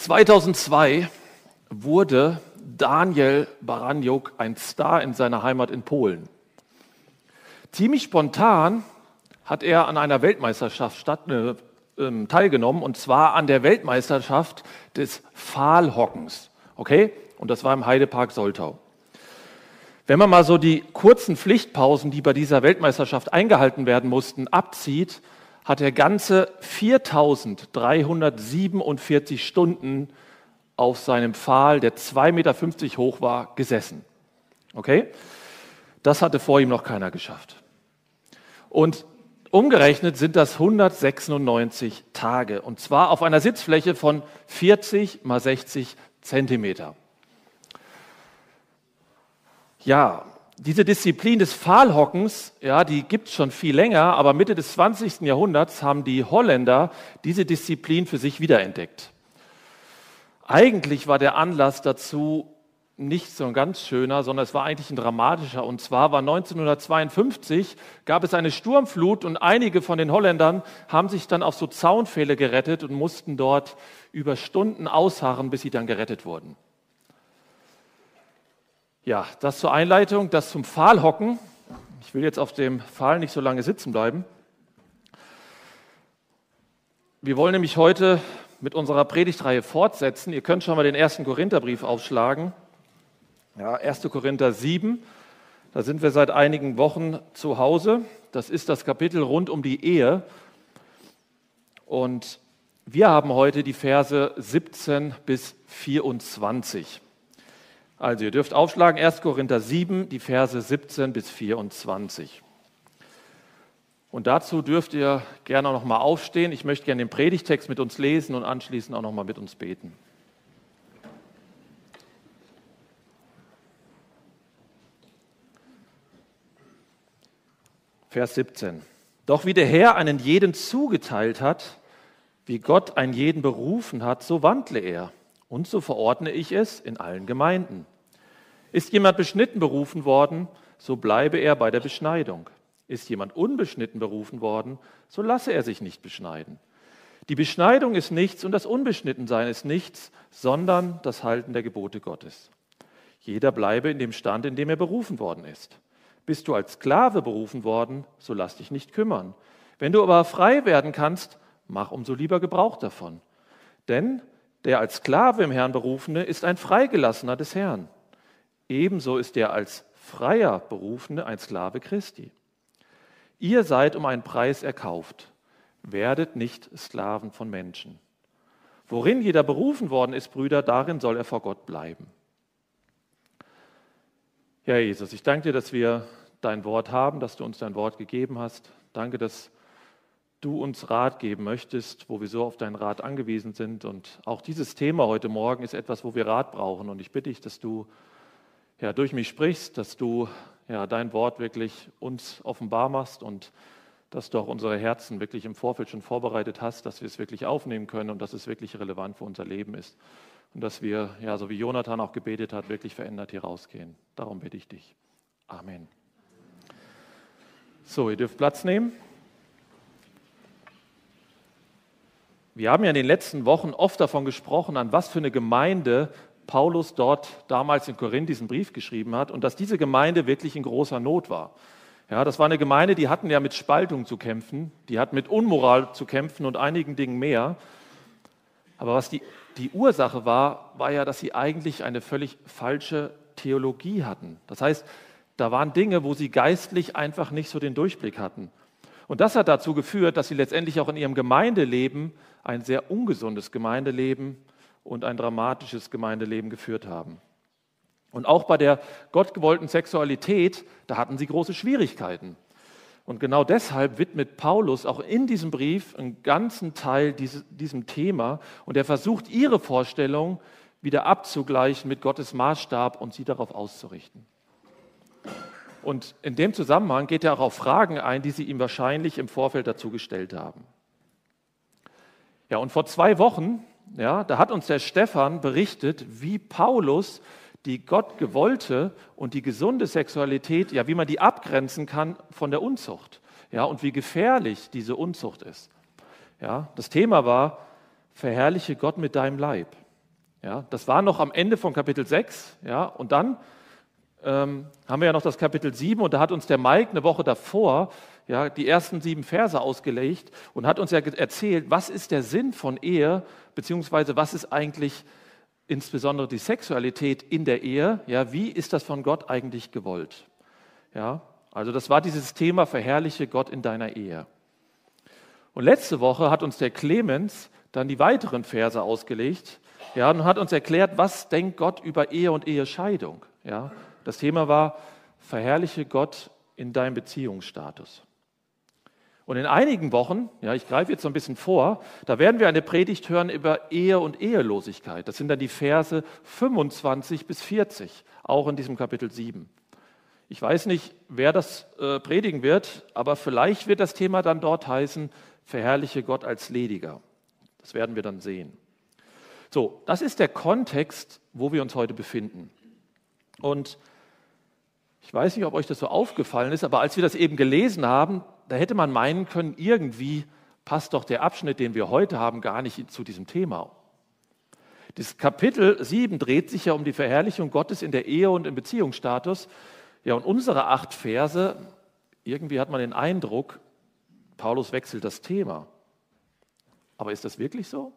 2002 wurde Daniel Baraniuk ein Star in seiner Heimat in Polen. Ziemlich spontan hat er an einer Weltmeisterschaft statt, äh, äh, teilgenommen, und zwar an der Weltmeisterschaft des Pfahlhockens. Okay? Und das war im Heidepark Soltau. Wenn man mal so die kurzen Pflichtpausen, die bei dieser Weltmeisterschaft eingehalten werden mussten, abzieht, hat er ganze 4347 Stunden auf seinem Pfahl, der 2,50 Meter hoch war, gesessen. Okay? Das hatte vor ihm noch keiner geschafft. Und umgerechnet sind das 196 Tage. Und zwar auf einer Sitzfläche von 40 mal 60 Zentimeter. Ja, diese Disziplin des Pfahlhockens, ja, die gibt es schon viel länger, aber Mitte des 20. Jahrhunderts haben die Holländer diese Disziplin für sich wiederentdeckt. Eigentlich war der Anlass dazu nicht so ein ganz schöner, sondern es war eigentlich ein dramatischer. Und zwar war 1952, gab es eine Sturmflut und einige von den Holländern haben sich dann auf so Zaunpfähle gerettet und mussten dort über Stunden ausharren, bis sie dann gerettet wurden. Ja, das zur Einleitung, das zum Pfahlhocken. Ich will jetzt auf dem Pfahl nicht so lange sitzen bleiben. Wir wollen nämlich heute mit unserer Predigtreihe fortsetzen. Ihr könnt schon mal den ersten Korintherbrief aufschlagen. Ja, 1. Korinther 7. Da sind wir seit einigen Wochen zu Hause. Das ist das Kapitel rund um die Ehe. Und wir haben heute die Verse 17 bis 24. Also ihr dürft aufschlagen 1. Korinther 7, die Verse 17 bis 24. Und dazu dürft ihr gerne noch mal aufstehen. Ich möchte gerne den Predigtext mit uns lesen und anschließend auch noch mal mit uns beten. Vers 17. Doch wie der Herr einen jeden zugeteilt hat, wie Gott einen jeden berufen hat, so wandle er. Und so verordne ich es in allen Gemeinden. Ist jemand beschnitten berufen worden, so bleibe er bei der Beschneidung. Ist jemand unbeschnitten berufen worden, so lasse er sich nicht beschneiden. Die Beschneidung ist nichts und das Unbeschnittensein ist nichts, sondern das Halten der Gebote Gottes. Jeder bleibe in dem Stand, in dem er berufen worden ist. Bist du als Sklave berufen worden, so lass dich nicht kümmern. Wenn du aber frei werden kannst, mach umso lieber Gebrauch davon. Denn der als Sklave im Herrn berufene ist ein Freigelassener des Herrn. Ebenso ist der als freier Berufene ein Sklave Christi. Ihr seid um einen Preis erkauft. Werdet nicht Sklaven von Menschen. Worin jeder berufen worden ist, Brüder, darin soll er vor Gott bleiben. Ja, Jesus, ich danke dir, dass wir dein Wort haben, dass du uns dein Wort gegeben hast. Danke, dass du uns Rat geben möchtest, wo wir so auf deinen Rat angewiesen sind. Und auch dieses Thema heute Morgen ist etwas, wo wir Rat brauchen. Und ich bitte dich, dass du ja, durch mich sprichst, dass du ja, dein Wort wirklich uns offenbar machst und dass du auch unsere Herzen wirklich im Vorfeld schon vorbereitet hast, dass wir es wirklich aufnehmen können und dass es wirklich relevant für unser Leben ist. Und dass wir, ja, so wie Jonathan auch gebetet hat, wirklich verändert hier rausgehen. Darum bitte ich dich. Amen. So, ihr dürft Platz nehmen. Wir haben ja in den letzten Wochen oft davon gesprochen, an was für eine Gemeinde Paulus dort damals in Korinth diesen Brief geschrieben hat und dass diese Gemeinde wirklich in großer Not war. Ja, das war eine Gemeinde, die hatten ja mit Spaltung zu kämpfen, die hatten mit Unmoral zu kämpfen und einigen Dingen mehr. Aber was die, die Ursache war, war ja, dass sie eigentlich eine völlig falsche Theologie hatten. Das heißt, da waren Dinge, wo sie geistlich einfach nicht so den Durchblick hatten. Und das hat dazu geführt, dass sie letztendlich auch in ihrem Gemeindeleben ein sehr ungesundes Gemeindeleben und ein dramatisches Gemeindeleben geführt haben. Und auch bei der gottgewollten Sexualität, da hatten sie große Schwierigkeiten. Und genau deshalb widmet Paulus auch in diesem Brief einen ganzen Teil diesem Thema und er versucht, ihre Vorstellung wieder abzugleichen mit Gottes Maßstab und sie darauf auszurichten. Und in dem Zusammenhang geht er auch auf Fragen ein, die sie ihm wahrscheinlich im Vorfeld dazu gestellt haben. Ja, und vor zwei Wochen, ja, da hat uns der Stefan berichtet, wie Paulus die Gott gewollte und die gesunde Sexualität, ja, wie man die abgrenzen kann von der Unzucht. Ja, und wie gefährlich diese Unzucht ist. Ja, das Thema war, verherrliche Gott mit deinem Leib. Ja, das war noch am Ende von Kapitel 6. Ja, und dann ähm, haben wir ja noch das Kapitel 7 und da hat uns der Mike eine Woche davor ja, die ersten sieben Verse ausgelegt und hat uns ja erzählt, was ist der Sinn von Ehe, beziehungsweise was ist eigentlich insbesondere die Sexualität in der Ehe, ja, wie ist das von Gott eigentlich gewollt? Ja, also das war dieses Thema, verherrliche Gott in deiner Ehe. Und letzte Woche hat uns der Clemens dann die weiteren Verse ausgelegt ja, und hat uns erklärt, was denkt Gott über Ehe und Ehescheidung. Ja, das Thema war, verherrliche Gott in deinem Beziehungsstatus. Und in einigen Wochen, ja, ich greife jetzt so ein bisschen vor, da werden wir eine Predigt hören über Ehe und Ehelosigkeit. Das sind dann die Verse 25 bis 40, auch in diesem Kapitel 7. Ich weiß nicht, wer das äh, predigen wird, aber vielleicht wird das Thema dann dort heißen, verherrliche Gott als Lediger. Das werden wir dann sehen. So, das ist der Kontext, wo wir uns heute befinden. Und ich weiß nicht, ob euch das so aufgefallen ist, aber als wir das eben gelesen haben, da hätte man meinen können, irgendwie passt doch der Abschnitt, den wir heute haben, gar nicht zu diesem Thema. Das Kapitel 7 dreht sich ja um die Verherrlichung Gottes in der Ehe und im Beziehungsstatus. Ja, und unsere acht Verse, irgendwie hat man den Eindruck, Paulus wechselt das Thema. Aber ist das wirklich so?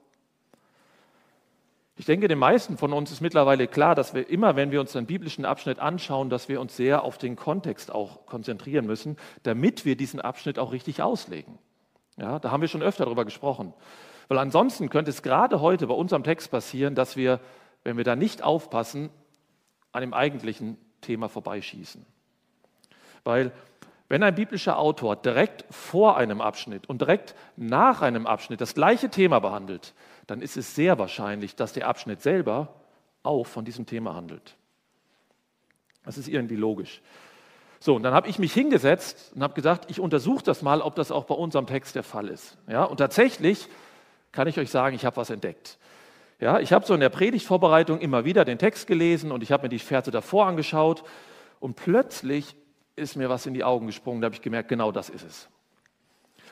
Ich denke, den meisten von uns ist mittlerweile klar, dass wir immer, wenn wir uns einen biblischen Abschnitt anschauen, dass wir uns sehr auf den Kontext auch konzentrieren müssen, damit wir diesen Abschnitt auch richtig auslegen. Ja, da haben wir schon öfter darüber gesprochen. Weil ansonsten könnte es gerade heute bei unserem Text passieren, dass wir, wenn wir da nicht aufpassen, an dem eigentlichen Thema vorbeischießen. Weil wenn ein biblischer Autor direkt vor einem Abschnitt und direkt nach einem Abschnitt das gleiche Thema behandelt, dann ist es sehr wahrscheinlich, dass der Abschnitt selber auch von diesem Thema handelt. Das ist irgendwie logisch. So, und dann habe ich mich hingesetzt und habe gesagt, ich untersuche das mal, ob das auch bei unserem Text der Fall ist. Ja, und tatsächlich kann ich euch sagen, ich habe was entdeckt. Ja, ich habe so in der Predigtvorbereitung immer wieder den Text gelesen und ich habe mir die Verse davor angeschaut und plötzlich ist mir was in die Augen gesprungen, da habe ich gemerkt, genau das ist es.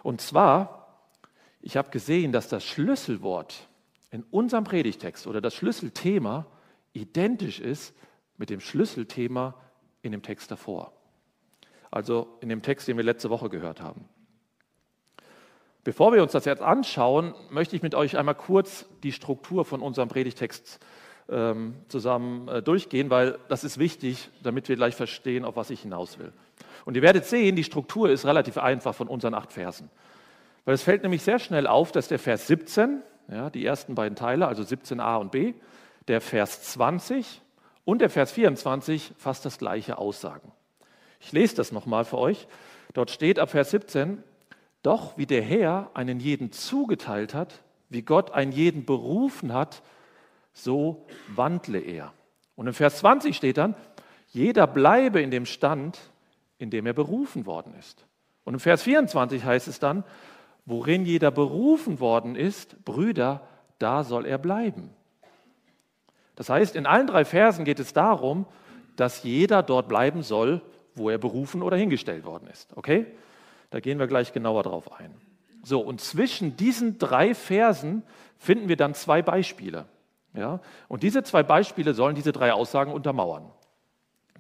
Und zwar ich habe gesehen, dass das Schlüsselwort in unserem Predigtext oder das Schlüsselthema identisch ist mit dem Schlüsselthema in dem Text davor. Also in dem Text, den wir letzte Woche gehört haben. Bevor wir uns das jetzt anschauen, möchte ich mit euch einmal kurz die Struktur von unserem Predigtext ähm, zusammen äh, durchgehen, weil das ist wichtig, damit wir gleich verstehen, auf was ich hinaus will. Und ihr werdet sehen, die Struktur ist relativ einfach von unseren acht Versen. Weil es fällt nämlich sehr schnell auf, dass der Vers 17, ja, die ersten beiden Teile, also 17a und b, der Vers 20 und der Vers 24 fast das gleiche aussagen. Ich lese das nochmal für euch. Dort steht ab Vers 17, doch wie der Herr einen jeden zugeteilt hat, wie Gott einen jeden berufen hat, so wandle er. Und im Vers 20 steht dann, jeder bleibe in dem Stand, in dem er berufen worden ist. Und im Vers 24 heißt es dann, worin jeder berufen worden ist, Brüder, da soll er bleiben. Das heißt, in allen drei Versen geht es darum, dass jeder dort bleiben soll, wo er berufen oder hingestellt worden ist. Okay? Da gehen wir gleich genauer drauf ein. So, und zwischen diesen drei Versen finden wir dann zwei Beispiele. Ja? Und diese zwei Beispiele sollen diese drei Aussagen untermauern.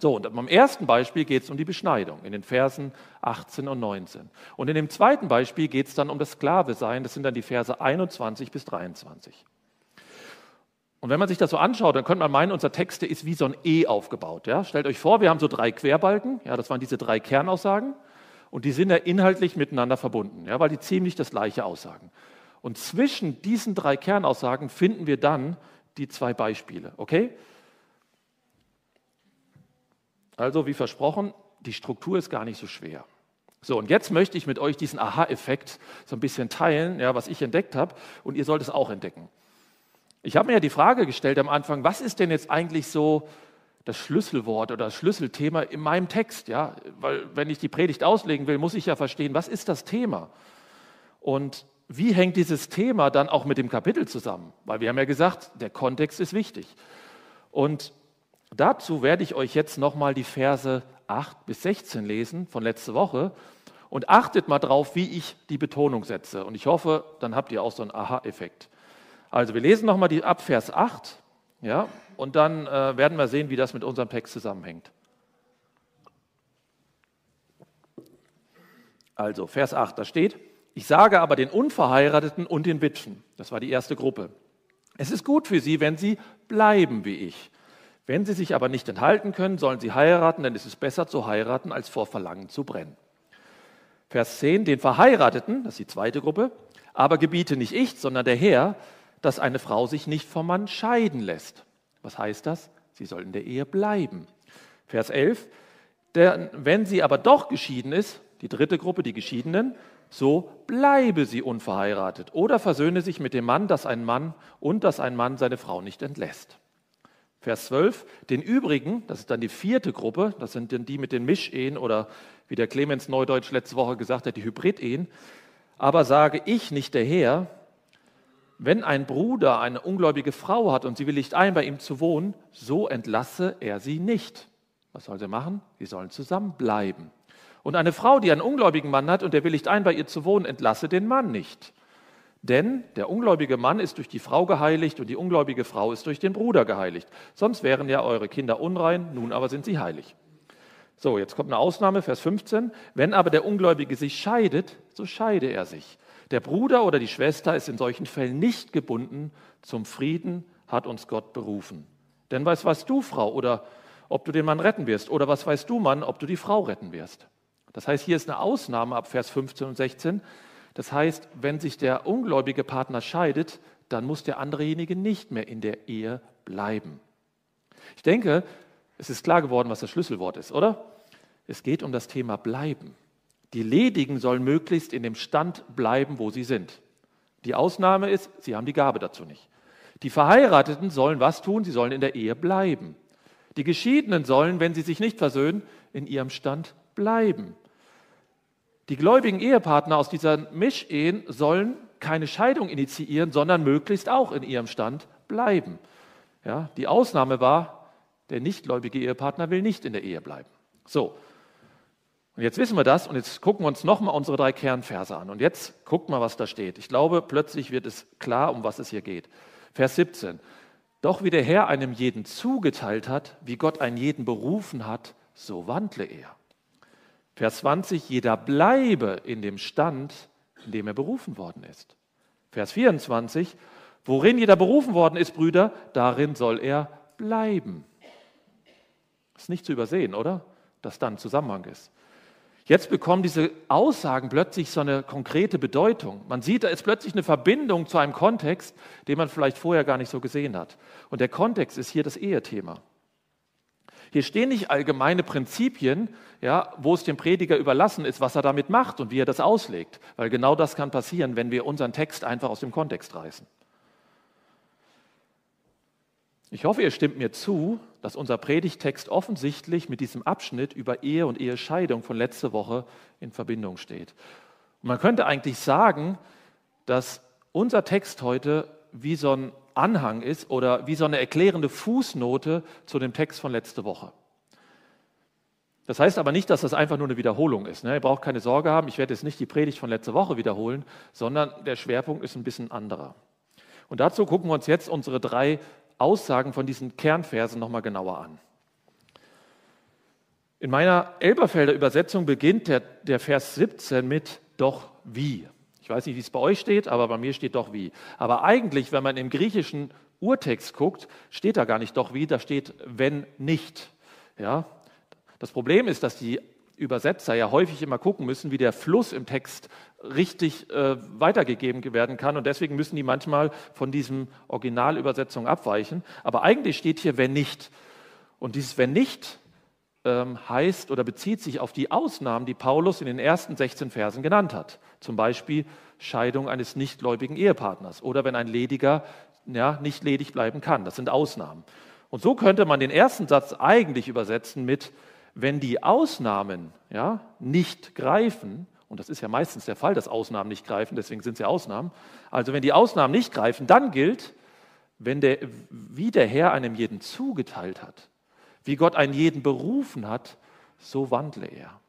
So, und beim ersten Beispiel geht es um die Beschneidung in den Versen 18 und 19. Und in dem zweiten Beispiel geht es dann um das Sklave-Sein, das sind dann die Verse 21 bis 23. Und wenn man sich das so anschaut, dann könnte man meinen, unser Text ist wie so ein E aufgebaut. Ja? Stellt euch vor, wir haben so drei Querbalken, ja, das waren diese drei Kernaussagen, und die sind ja inhaltlich miteinander verbunden, ja, weil die ziemlich das gleiche aussagen. Und zwischen diesen drei Kernaussagen finden wir dann die zwei Beispiele. Okay? Also wie versprochen, die Struktur ist gar nicht so schwer. So, und jetzt möchte ich mit euch diesen Aha-Effekt so ein bisschen teilen, ja, was ich entdeckt habe, und ihr sollt es auch entdecken. Ich habe mir ja die Frage gestellt am Anfang, was ist denn jetzt eigentlich so das Schlüsselwort oder das Schlüsselthema in meinem Text? Ja? Weil wenn ich die Predigt auslegen will, muss ich ja verstehen, was ist das Thema? Und wie hängt dieses Thema dann auch mit dem Kapitel zusammen? Weil wir haben ja gesagt, der Kontext ist wichtig. Und Dazu werde ich euch jetzt nochmal die Verse 8 bis 16 lesen von letzter Woche und achtet mal drauf, wie ich die Betonung setze. Und ich hoffe, dann habt ihr auch so einen Aha-Effekt. Also wir lesen nochmal die ab Vers 8 Ja, und dann äh, werden wir sehen, wie das mit unserem Text zusammenhängt. Also, Vers 8, da steht, ich sage aber den Unverheirateten und den Witwen, das war die erste Gruppe, es ist gut für sie, wenn sie bleiben wie ich. Wenn sie sich aber nicht enthalten können, sollen sie heiraten, denn es ist besser zu heiraten, als vor Verlangen zu brennen. Vers 10, den Verheirateten, das ist die zweite Gruppe, aber gebiete nicht ich, sondern der Herr, dass eine Frau sich nicht vom Mann scheiden lässt. Was heißt das? Sie soll in der Ehe bleiben. Vers 11, der, wenn sie aber doch geschieden ist, die dritte Gruppe, die Geschiedenen, so bleibe sie unverheiratet oder versöhne sich mit dem Mann, dass ein Mann und dass ein Mann seine Frau nicht entlässt. Vers 12, den übrigen, das ist dann die vierte Gruppe, das sind dann die mit den Mischehen oder wie der Clemens Neudeutsch letzte Woche gesagt hat, die Hybridehen. Aber sage ich nicht der Herr, wenn ein Bruder eine ungläubige Frau hat und sie willigt ein, bei ihm zu wohnen, so entlasse er sie nicht. Was soll sie machen? Sie sollen zusammenbleiben. Und eine Frau, die einen ungläubigen Mann hat und der willigt ein, bei ihr zu wohnen, entlasse den Mann nicht. Denn der ungläubige Mann ist durch die Frau geheiligt und die ungläubige Frau ist durch den Bruder geheiligt. Sonst wären ja eure Kinder unrein, nun aber sind sie heilig. So, jetzt kommt eine Ausnahme, Vers 15. Wenn aber der Ungläubige sich scheidet, so scheide er sich. Der Bruder oder die Schwester ist in solchen Fällen nicht gebunden. Zum Frieden hat uns Gott berufen. Denn was weißt du, Frau, oder ob du den Mann retten wirst? Oder was weißt du, Mann, ob du die Frau retten wirst? Das heißt, hier ist eine Ausnahme ab Vers 15 und 16. Das heißt, wenn sich der ungläubige Partner scheidet, dann muss der anderejenige nicht mehr in der Ehe bleiben. Ich denke, es ist klar geworden, was das Schlüsselwort ist, oder? Es geht um das Thema bleiben. Die Ledigen sollen möglichst in dem Stand bleiben, wo sie sind. Die Ausnahme ist, sie haben die Gabe dazu nicht. Die Verheirateten sollen was tun? Sie sollen in der Ehe bleiben. Die Geschiedenen sollen, wenn sie sich nicht versöhnen, in ihrem Stand bleiben. Die gläubigen Ehepartner aus dieser Mischehen sollen keine Scheidung initiieren, sondern möglichst auch in ihrem Stand bleiben. Ja, die Ausnahme war, der nichtgläubige Ehepartner will nicht in der Ehe bleiben. So, und jetzt wissen wir das und jetzt gucken wir uns nochmal unsere drei Kernverse an. Und jetzt guckt mal, was da steht. Ich glaube, plötzlich wird es klar, um was es hier geht. Vers 17. Doch wie der Herr einem jeden zugeteilt hat, wie Gott einen jeden berufen hat, so wandle er. Vers 20, jeder bleibe in dem Stand, in dem er berufen worden ist. Vers 24, worin jeder berufen worden ist, Brüder, darin soll er bleiben. Ist nicht zu übersehen, oder? Dass da ein Zusammenhang ist. Jetzt bekommen diese Aussagen plötzlich so eine konkrete Bedeutung. Man sieht, da ist plötzlich eine Verbindung zu einem Kontext, den man vielleicht vorher gar nicht so gesehen hat. Und der Kontext ist hier das Ehethema. Hier stehen nicht allgemeine Prinzipien, ja, wo es dem Prediger überlassen ist, was er damit macht und wie er das auslegt. Weil genau das kann passieren, wenn wir unseren Text einfach aus dem Kontext reißen. Ich hoffe, ihr stimmt mir zu, dass unser Predigtext offensichtlich mit diesem Abschnitt über Ehe und Ehescheidung von letzter Woche in Verbindung steht. Und man könnte eigentlich sagen, dass unser Text heute wie so ein Anhang ist oder wie so eine erklärende Fußnote zu dem Text von letzter Woche. Das heißt aber nicht, dass das einfach nur eine Wiederholung ist. Ne? Ihr braucht keine Sorge haben, ich werde jetzt nicht die Predigt von letzter Woche wiederholen, sondern der Schwerpunkt ist ein bisschen anderer. Und dazu gucken wir uns jetzt unsere drei Aussagen von diesen Kernversen nochmal genauer an. In meiner Elberfelder Übersetzung beginnt der, der Vers 17 mit doch wie. Ich weiß nicht, wie es bei euch steht, aber bei mir steht doch wie. Aber eigentlich, wenn man im griechischen Urtext guckt, steht da gar nicht doch wie, da steht wenn nicht. Ja? Das Problem ist, dass die Übersetzer ja häufig immer gucken müssen, wie der Fluss im Text richtig äh, weitergegeben werden kann. Und deswegen müssen die manchmal von diesem Originalübersetzung abweichen. Aber eigentlich steht hier wenn nicht. Und dieses wenn nicht heißt oder bezieht sich auf die Ausnahmen, die Paulus in den ersten 16 Versen genannt hat. Zum Beispiel Scheidung eines nichtgläubigen Ehepartners oder wenn ein Lediger ja, nicht ledig bleiben kann. Das sind Ausnahmen. Und so könnte man den ersten Satz eigentlich übersetzen mit, wenn die Ausnahmen ja, nicht greifen, und das ist ja meistens der Fall, dass Ausnahmen nicht greifen, deswegen sind sie Ausnahmen, also wenn die Ausnahmen nicht greifen, dann gilt, wenn der, wie der Herr einem jeden zugeteilt hat, wie Gott einen jeden berufen hat, so wandle er.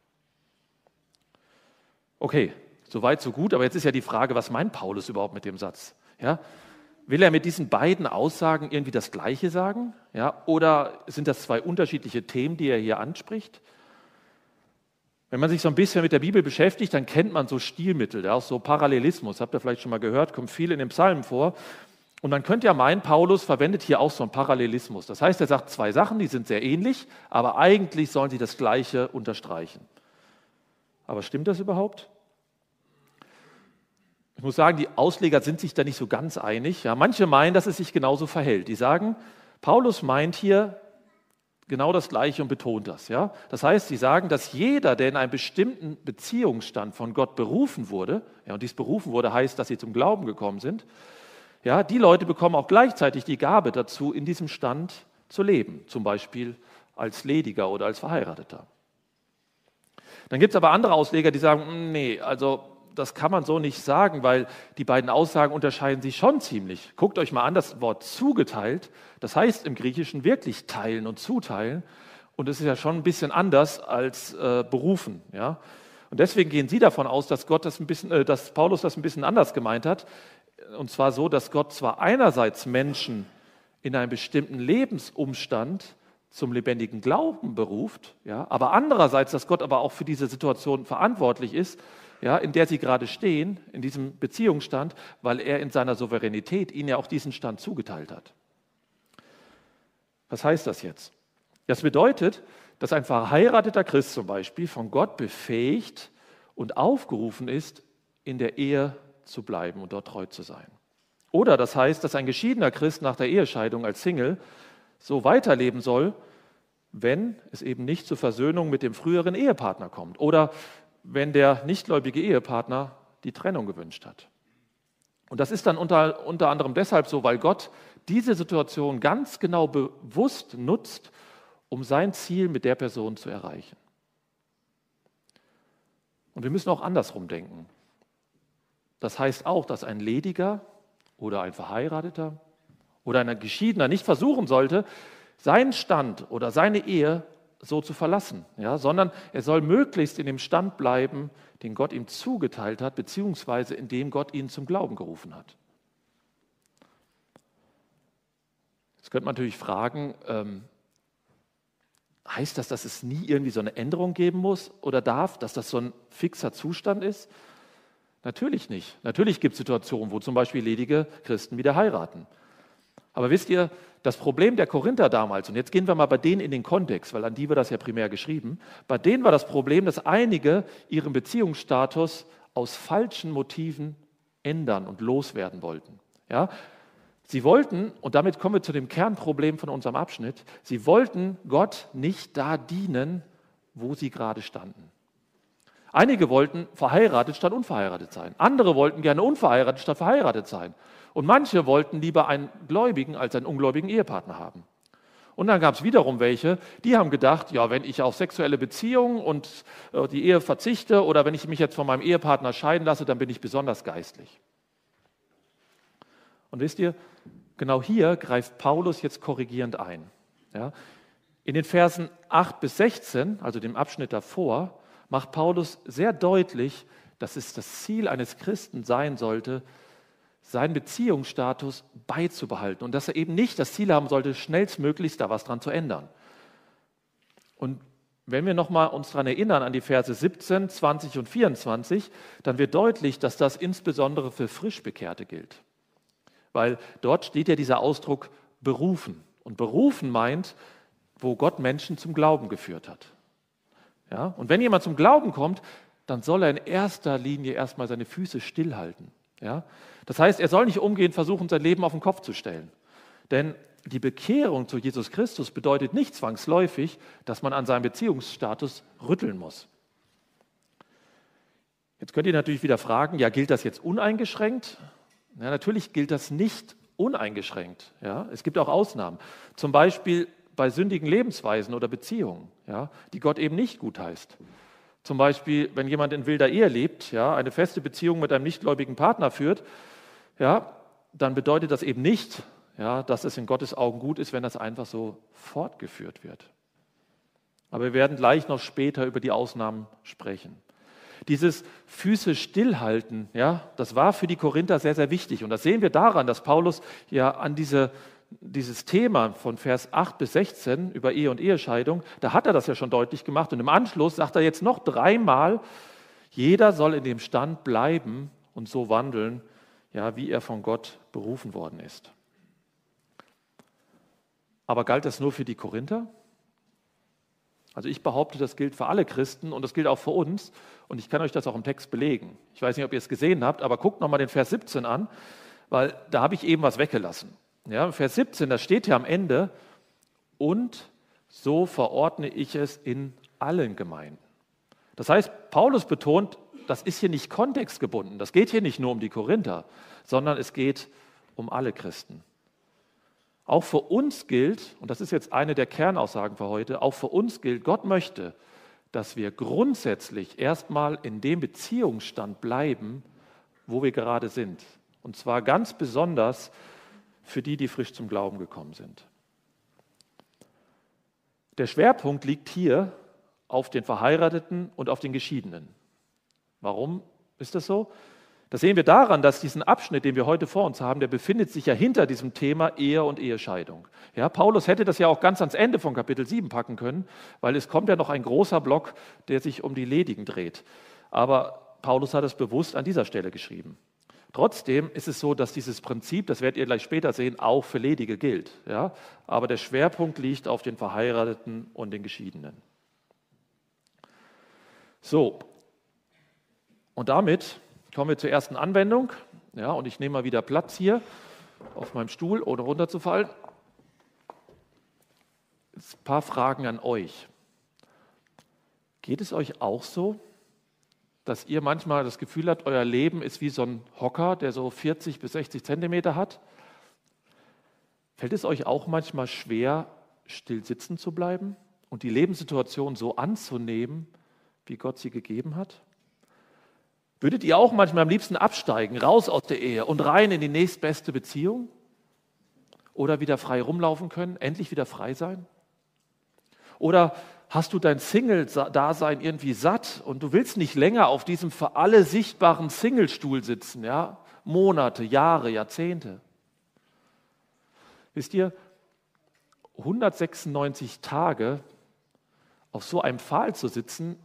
Okay, so weit, so gut, aber jetzt ist ja die Frage, was meint Paulus überhaupt mit dem Satz? Ja? Will er mit diesen beiden Aussagen irgendwie das Gleiche sagen? Ja, oder sind das zwei unterschiedliche Themen, die er hier anspricht? Wenn man sich so ein bisschen mit der Bibel beschäftigt, dann kennt man so Stilmittel, ja, auch so Parallelismus, habt ihr vielleicht schon mal gehört, kommt viel in den Psalmen vor. Und man könnte ja meinen, Paulus verwendet hier auch so einen Parallelismus. Das heißt, er sagt zwei Sachen, die sind sehr ähnlich, aber eigentlich sollen sie das Gleiche unterstreichen. Aber stimmt das überhaupt? Ich muss sagen, die Ausleger sind sich da nicht so ganz einig. Ja, manche meinen, dass es sich genauso verhält. Die sagen, Paulus meint hier genau das Gleiche und betont das. Ja? Das heißt, sie sagen, dass jeder, der in einem bestimmten Beziehungsstand von Gott berufen wurde, ja, und dies berufen wurde, heißt, dass sie zum Glauben gekommen sind, ja, die Leute bekommen auch gleichzeitig die Gabe dazu, in diesem Stand zu leben, zum Beispiel als Lediger oder als Verheirateter. Dann gibt es aber andere Ausleger, die sagen, hm, nee, also das kann man so nicht sagen, weil die beiden Aussagen unterscheiden sich schon ziemlich. Guckt euch mal an, das Wort zugeteilt, das heißt im Griechischen wirklich teilen und zuteilen. Und es ist ja schon ein bisschen anders als äh, berufen. Ja? Und deswegen gehen Sie davon aus, dass, Gott das ein bisschen, äh, dass Paulus das ein bisschen anders gemeint hat. Und zwar so, dass Gott zwar einerseits Menschen in einem bestimmten Lebensumstand zum lebendigen Glauben beruft, ja, aber andererseits, dass Gott aber auch für diese Situation verantwortlich ist, ja, in der sie gerade stehen, in diesem Beziehungsstand, weil er in seiner Souveränität ihnen ja auch diesen Stand zugeteilt hat. Was heißt das jetzt? Das bedeutet, dass ein verheirateter Christ zum Beispiel von Gott befähigt und aufgerufen ist, in der Ehe zu bleiben und dort treu zu sein. Oder das heißt, dass ein geschiedener Christ nach der Ehescheidung als Single so weiterleben soll, wenn es eben nicht zur Versöhnung mit dem früheren Ehepartner kommt oder wenn der nichtgläubige Ehepartner die Trennung gewünscht hat. Und das ist dann unter, unter anderem deshalb so, weil Gott diese Situation ganz genau bewusst nutzt, um sein Ziel mit der Person zu erreichen. Und wir müssen auch andersrum denken. Das heißt auch, dass ein Lediger oder ein Verheirateter oder ein Geschiedener nicht versuchen sollte, seinen Stand oder seine Ehe so zu verlassen, ja, sondern er soll möglichst in dem Stand bleiben, den Gott ihm zugeteilt hat, beziehungsweise in dem Gott ihn zum Glauben gerufen hat. Jetzt könnte man natürlich fragen, ähm, heißt das, dass es nie irgendwie so eine Änderung geben muss oder darf, dass das so ein fixer Zustand ist? Natürlich nicht. Natürlich gibt es Situationen, wo zum Beispiel ledige Christen wieder heiraten. Aber wisst ihr, das Problem der Korinther damals, und jetzt gehen wir mal bei denen in den Kontext, weil an die wird das ja primär geschrieben, bei denen war das Problem, dass einige ihren Beziehungsstatus aus falschen Motiven ändern und loswerden wollten. Ja? Sie wollten, und damit kommen wir zu dem Kernproblem von unserem Abschnitt, sie wollten Gott nicht da dienen, wo sie gerade standen. Einige wollten verheiratet statt unverheiratet sein. Andere wollten gerne unverheiratet statt verheiratet sein. Und manche wollten lieber einen Gläubigen als einen ungläubigen Ehepartner haben. Und dann gab es wiederum welche, die haben gedacht, ja, wenn ich auf sexuelle Beziehungen und äh, die Ehe verzichte oder wenn ich mich jetzt von meinem Ehepartner scheiden lasse, dann bin ich besonders geistlich. Und wisst ihr, genau hier greift Paulus jetzt korrigierend ein. Ja? In den Versen 8 bis 16, also dem Abschnitt davor, macht Paulus sehr deutlich, dass es das Ziel eines Christen sein sollte, seinen Beziehungsstatus beizubehalten und dass er eben nicht das Ziel haben sollte, schnellstmöglichst da was dran zu ändern. Und wenn wir nochmal uns daran erinnern an die Verse 17, 20 und 24, dann wird deutlich, dass das insbesondere für Frischbekehrte gilt. Weil dort steht ja dieser Ausdruck berufen. Und berufen meint, wo Gott Menschen zum Glauben geführt hat. Ja? Und wenn jemand zum Glauben kommt, dann soll er in erster Linie erstmal seine Füße stillhalten. Ja? Das heißt, er soll nicht umgehend versuchen, sein Leben auf den Kopf zu stellen. Denn die Bekehrung zu Jesus Christus bedeutet nicht zwangsläufig, dass man an seinem Beziehungsstatus rütteln muss. Jetzt könnt ihr natürlich wieder fragen, ja, gilt das jetzt uneingeschränkt? Ja, natürlich gilt das nicht uneingeschränkt. Ja? Es gibt auch Ausnahmen. Zum Beispiel bei sündigen Lebensweisen oder Beziehungen, ja, die Gott eben nicht gut heißt. Zum Beispiel, wenn jemand in wilder Ehe lebt, ja, eine feste Beziehung mit einem nichtgläubigen Partner führt, ja, dann bedeutet das eben nicht, ja, dass es in Gottes Augen gut ist, wenn das einfach so fortgeführt wird. Aber wir werden gleich noch später über die Ausnahmen sprechen. Dieses Füße stillhalten, ja, das war für die Korinther sehr, sehr wichtig. Und das sehen wir daran, dass Paulus ja an diese, dieses Thema von Vers 8 bis 16 über Ehe und Ehescheidung, da hat er das ja schon deutlich gemacht. Und im Anschluss sagt er jetzt noch dreimal, jeder soll in dem Stand bleiben und so wandeln, ja, wie er von Gott berufen worden ist. Aber galt das nur für die Korinther? Also ich behaupte, das gilt für alle Christen und das gilt auch für uns. Und ich kann euch das auch im Text belegen. Ich weiß nicht, ob ihr es gesehen habt, aber guckt nochmal den Vers 17 an, weil da habe ich eben was weggelassen. Ja, Vers 17, da steht ja am Ende, und so verordne ich es in allen Gemeinden. Das heißt, Paulus betont, das ist hier nicht kontextgebunden. Das geht hier nicht nur um die Korinther, sondern es geht um alle Christen. Auch für uns gilt, und das ist jetzt eine der Kernaussagen für heute, auch für uns gilt, Gott möchte, dass wir grundsätzlich erstmal in dem Beziehungsstand bleiben, wo wir gerade sind. Und zwar ganz besonders für die, die frisch zum Glauben gekommen sind. Der Schwerpunkt liegt hier auf den Verheirateten und auf den Geschiedenen. Warum ist das so? Das sehen wir daran, dass diesen Abschnitt, den wir heute vor uns haben, der befindet sich ja hinter diesem Thema Ehe und Ehescheidung. Ja, Paulus hätte das ja auch ganz ans Ende von Kapitel 7 packen können, weil es kommt ja noch ein großer Block, der sich um die Ledigen dreht. Aber Paulus hat es bewusst an dieser Stelle geschrieben. Trotzdem ist es so, dass dieses Prinzip, das werdet ihr gleich später sehen, auch für Ledige gilt. Ja? Aber der Schwerpunkt liegt auf den Verheirateten und den Geschiedenen. So, und damit Kommen wir zur ersten Anwendung. Ja, und ich nehme mal wieder Platz hier auf meinem Stuhl, ohne runterzufallen. Ein paar Fragen an euch. Geht es euch auch so, dass ihr manchmal das Gefühl habt, euer Leben ist wie so ein Hocker, der so 40 bis 60 Zentimeter hat? Fällt es euch auch manchmal schwer, still sitzen zu bleiben und die Lebenssituation so anzunehmen, wie Gott sie gegeben hat? Würdet ihr auch manchmal am liebsten absteigen, raus aus der Ehe und rein in die nächstbeste Beziehung? Oder wieder frei rumlaufen können, endlich wieder frei sein? Oder hast du dein Single-Dasein irgendwie satt und du willst nicht länger auf diesem für alle sichtbaren Singlestuhl sitzen, ja? Monate, Jahre, Jahrzehnte. Wisst ihr, 196 Tage auf so einem Pfahl zu sitzen,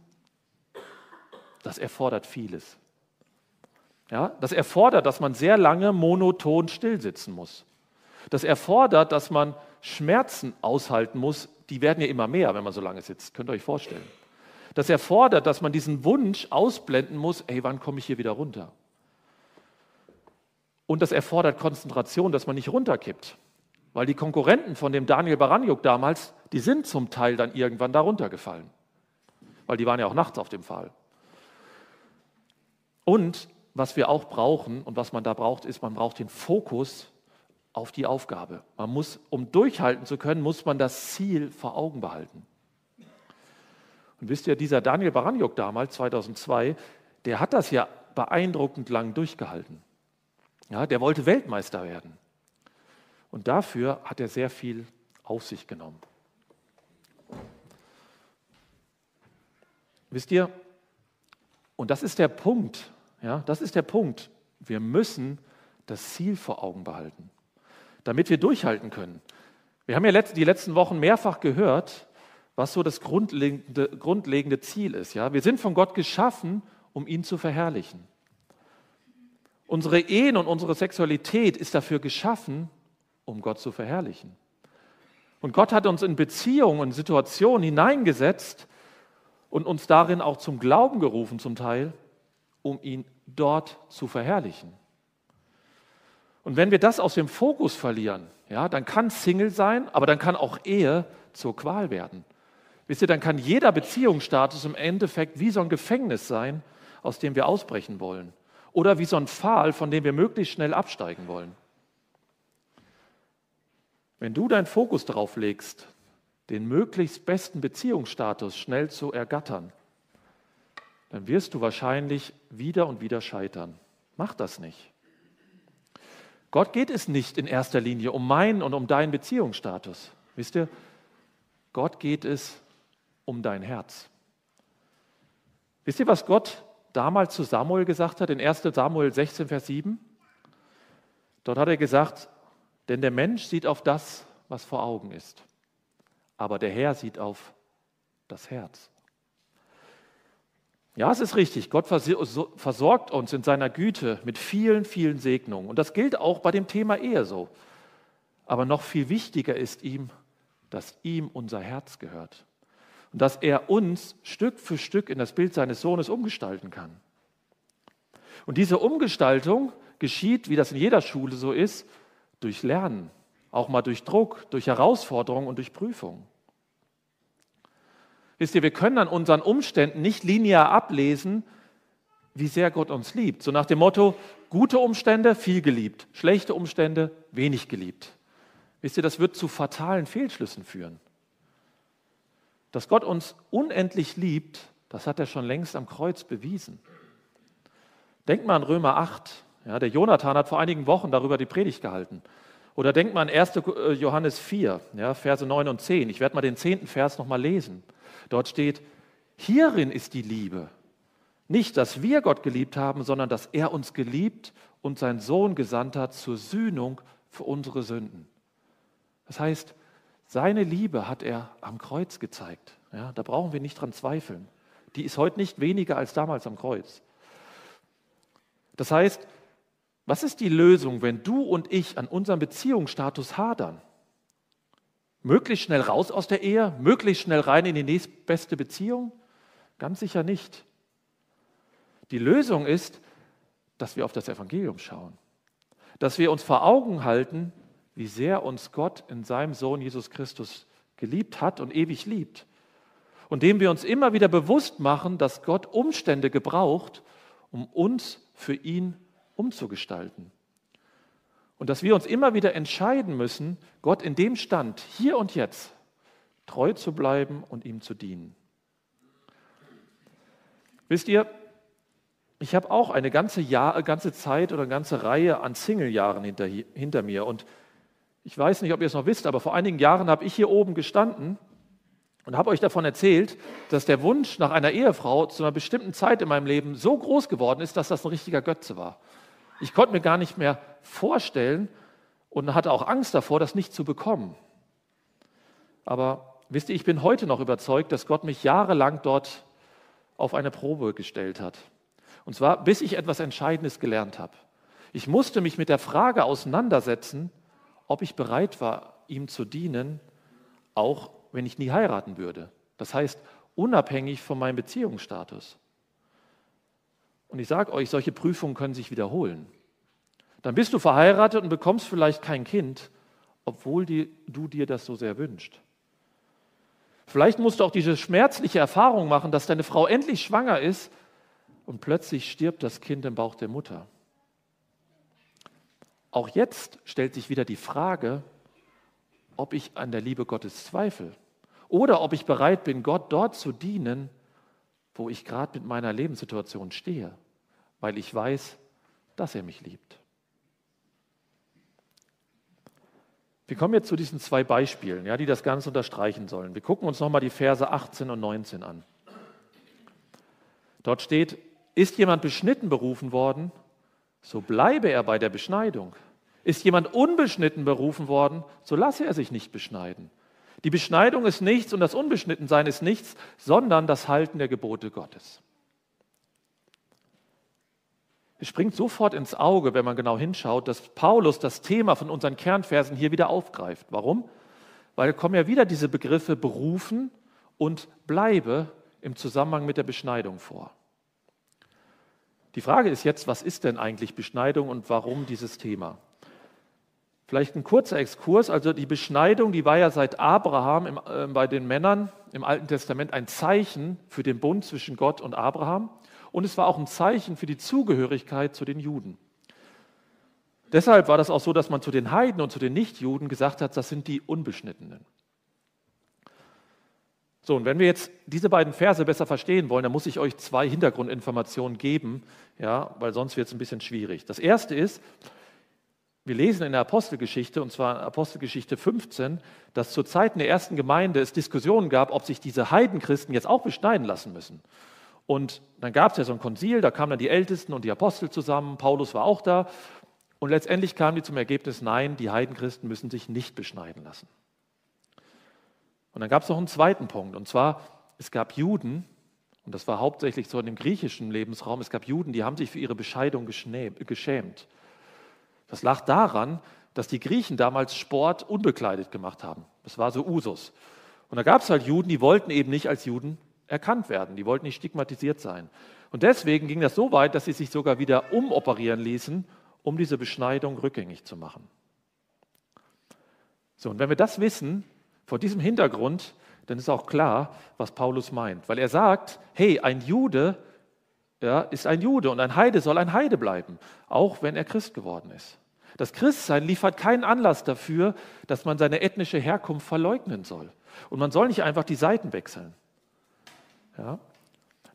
das erfordert vieles. Ja, das erfordert, dass man sehr lange monoton stillsitzen muss. Das erfordert, dass man Schmerzen aushalten muss. Die werden ja immer mehr, wenn man so lange sitzt. Könnt ihr euch vorstellen. Das erfordert, dass man diesen Wunsch ausblenden muss, ey, wann komme ich hier wieder runter? Und das erfordert Konzentration, dass man nicht runterkippt. Weil die Konkurrenten von dem Daniel Baranjuk damals, die sind zum Teil dann irgendwann da runtergefallen. Weil die waren ja auch nachts auf dem Pfahl. Und was wir auch brauchen und was man da braucht, ist, man braucht den Fokus auf die Aufgabe. Man muss, um durchhalten zu können, muss man das Ziel vor Augen behalten. Und wisst ihr, dieser Daniel Baranjuk damals, 2002, der hat das ja beeindruckend lang durchgehalten. Ja, der wollte Weltmeister werden. Und dafür hat er sehr viel auf sich genommen. Wisst ihr, und das ist der Punkt, ja, das ist der Punkt. Wir müssen das Ziel vor Augen behalten, damit wir durchhalten können. Wir haben ja die letzten Wochen mehrfach gehört, was so das grundlegende, grundlegende Ziel ist. Ja? Wir sind von Gott geschaffen, um ihn zu verherrlichen. Unsere Ehen und unsere Sexualität ist dafür geschaffen, um Gott zu verherrlichen. Und Gott hat uns in Beziehungen und Situationen hineingesetzt und uns darin auch zum Glauben gerufen zum Teil, um ihn dort zu verherrlichen. Und wenn wir das aus dem Fokus verlieren, ja, dann kann Single sein, aber dann kann auch Ehe zur Qual werden. Wisst ihr, dann kann jeder Beziehungsstatus im Endeffekt wie so ein Gefängnis sein, aus dem wir ausbrechen wollen. Oder wie so ein Pfahl, von dem wir möglichst schnell absteigen wollen. Wenn du deinen Fokus darauf legst, den möglichst besten Beziehungsstatus schnell zu ergattern, dann wirst du wahrscheinlich wieder und wieder scheitern. Mach das nicht. Gott geht es nicht in erster Linie um meinen und um deinen Beziehungsstatus. Wisst ihr, Gott geht es um dein Herz. Wisst ihr, was Gott damals zu Samuel gesagt hat, in 1 Samuel 16, Vers 7. Dort hat er gesagt, denn der Mensch sieht auf das, was vor Augen ist, aber der Herr sieht auf das Herz. Ja, es ist richtig, Gott versorgt uns in seiner Güte mit vielen, vielen Segnungen. Und das gilt auch bei dem Thema Ehe so. Aber noch viel wichtiger ist ihm, dass ihm unser Herz gehört und dass er uns Stück für Stück in das Bild seines Sohnes umgestalten kann. Und diese Umgestaltung geschieht, wie das in jeder Schule so ist, durch Lernen, auch mal durch Druck, durch Herausforderungen und durch Prüfungen. Wisst ihr, wir können an unseren Umständen nicht linear ablesen, wie sehr Gott uns liebt. So nach dem Motto, gute Umstände, viel geliebt, schlechte Umstände, wenig geliebt. Wisst ihr, das wird zu fatalen Fehlschlüssen führen. Dass Gott uns unendlich liebt, das hat er schon längst am Kreuz bewiesen. Denkt mal an Römer 8. Ja, der Jonathan hat vor einigen Wochen darüber die Predigt gehalten. Oder denkt mal an 1. Äh, Johannes 4, ja, Verse 9 und 10. Ich werde mal den zehnten Vers nochmal lesen. Dort steht, hierin ist die Liebe. Nicht, dass wir Gott geliebt haben, sondern dass er uns geliebt und seinen Sohn gesandt hat zur Sühnung für unsere Sünden. Das heißt, seine Liebe hat er am Kreuz gezeigt. Ja, da brauchen wir nicht dran zweifeln. Die ist heute nicht weniger als damals am Kreuz. Das heißt, was ist die Lösung, wenn du und ich an unserem Beziehungsstatus hadern? Möglichst schnell raus aus der Ehe, möglichst schnell rein in die nächstbeste Beziehung? Ganz sicher nicht. Die Lösung ist, dass wir auf das Evangelium schauen, dass wir uns vor Augen halten, wie sehr uns Gott in seinem Sohn Jesus Christus geliebt hat und ewig liebt. Und dem wir uns immer wieder bewusst machen, dass Gott Umstände gebraucht, um uns für ihn umzugestalten. Und dass wir uns immer wieder entscheiden müssen, Gott in dem Stand, hier und jetzt, treu zu bleiben und ihm zu dienen. Wisst ihr, ich habe auch eine ganze, Jahr, ganze Zeit oder eine ganze Reihe an Single-Jahren hinter, hinter mir. Und ich weiß nicht, ob ihr es noch wisst, aber vor einigen Jahren habe ich hier oben gestanden und habe euch davon erzählt, dass der Wunsch nach einer Ehefrau zu einer bestimmten Zeit in meinem Leben so groß geworden ist, dass das ein richtiger Götze war. Ich konnte mir gar nicht mehr vorstellen und hatte auch Angst davor, das nicht zu bekommen. Aber wisst ihr, ich bin heute noch überzeugt, dass Gott mich jahrelang dort auf eine Probe gestellt hat. Und zwar, bis ich etwas Entscheidendes gelernt habe. Ich musste mich mit der Frage auseinandersetzen, ob ich bereit war, ihm zu dienen, auch wenn ich nie heiraten würde. Das heißt, unabhängig von meinem Beziehungsstatus. Und ich sage euch, solche Prüfungen können sich wiederholen. Dann bist du verheiratet und bekommst vielleicht kein Kind, obwohl die, du dir das so sehr wünschst. Vielleicht musst du auch diese schmerzliche Erfahrung machen, dass deine Frau endlich schwanger ist und plötzlich stirbt das Kind im Bauch der Mutter. Auch jetzt stellt sich wieder die Frage, ob ich an der Liebe Gottes zweifle oder ob ich bereit bin, Gott dort zu dienen, wo ich gerade mit meiner Lebenssituation stehe, weil ich weiß, dass er mich liebt. Wir kommen jetzt zu diesen zwei Beispielen, ja, die das Ganze unterstreichen sollen. Wir gucken uns nochmal die Verse 18 und 19 an. Dort steht, ist jemand beschnitten berufen worden, so bleibe er bei der Beschneidung. Ist jemand unbeschnitten berufen worden, so lasse er sich nicht beschneiden. Die Beschneidung ist nichts und das Unbeschnittensein ist nichts, sondern das Halten der Gebote Gottes. Es springt sofort ins Auge, wenn man genau hinschaut, dass Paulus das Thema von unseren Kernversen hier wieder aufgreift. Warum? Weil kommen ja wieder diese Begriffe berufen und bleibe im Zusammenhang mit der Beschneidung vor. Die Frage ist jetzt, was ist denn eigentlich Beschneidung und warum dieses Thema? Vielleicht ein kurzer Exkurs. Also die Beschneidung, die war ja seit Abraham im, äh, bei den Männern im Alten Testament ein Zeichen für den Bund zwischen Gott und Abraham. Und es war auch ein Zeichen für die Zugehörigkeit zu den Juden. Deshalb war das auch so, dass man zu den Heiden und zu den Nichtjuden gesagt hat, das sind die Unbeschnittenen. So, und wenn wir jetzt diese beiden Verse besser verstehen wollen, dann muss ich euch zwei Hintergrundinformationen geben, ja, weil sonst wird es ein bisschen schwierig. Das erste ist, wir lesen in der Apostelgeschichte, und zwar Apostelgeschichte 15, dass zu Zeiten der ersten Gemeinde es Diskussionen gab, ob sich diese Heidenchristen jetzt auch beschneiden lassen müssen. Und dann gab es ja so ein Konzil, da kamen dann die Ältesten und die Apostel zusammen, Paulus war auch da. Und letztendlich kamen die zum Ergebnis, nein, die Heidenchristen müssen sich nicht beschneiden lassen. Und dann gab es noch einen zweiten Punkt, und zwar, es gab Juden, und das war hauptsächlich so in dem griechischen Lebensraum, es gab Juden, die haben sich für ihre Bescheidung geschämt. Das lag daran, dass die Griechen damals Sport unbekleidet gemacht haben. Das war so Usus. Und da gab es halt Juden, die wollten eben nicht als Juden erkannt werden, die wollten nicht stigmatisiert sein. Und deswegen ging das so weit, dass sie sich sogar wieder umoperieren ließen, um diese Beschneidung rückgängig zu machen. So, und wenn wir das wissen, vor diesem Hintergrund, dann ist auch klar, was Paulus meint. Weil er sagt, hey, ein Jude ja, ist ein Jude und ein Heide soll ein Heide bleiben, auch wenn er Christ geworden ist. Das Christsein liefert keinen Anlass dafür, dass man seine ethnische Herkunft verleugnen soll. Und man soll nicht einfach die Seiten wechseln. Ja?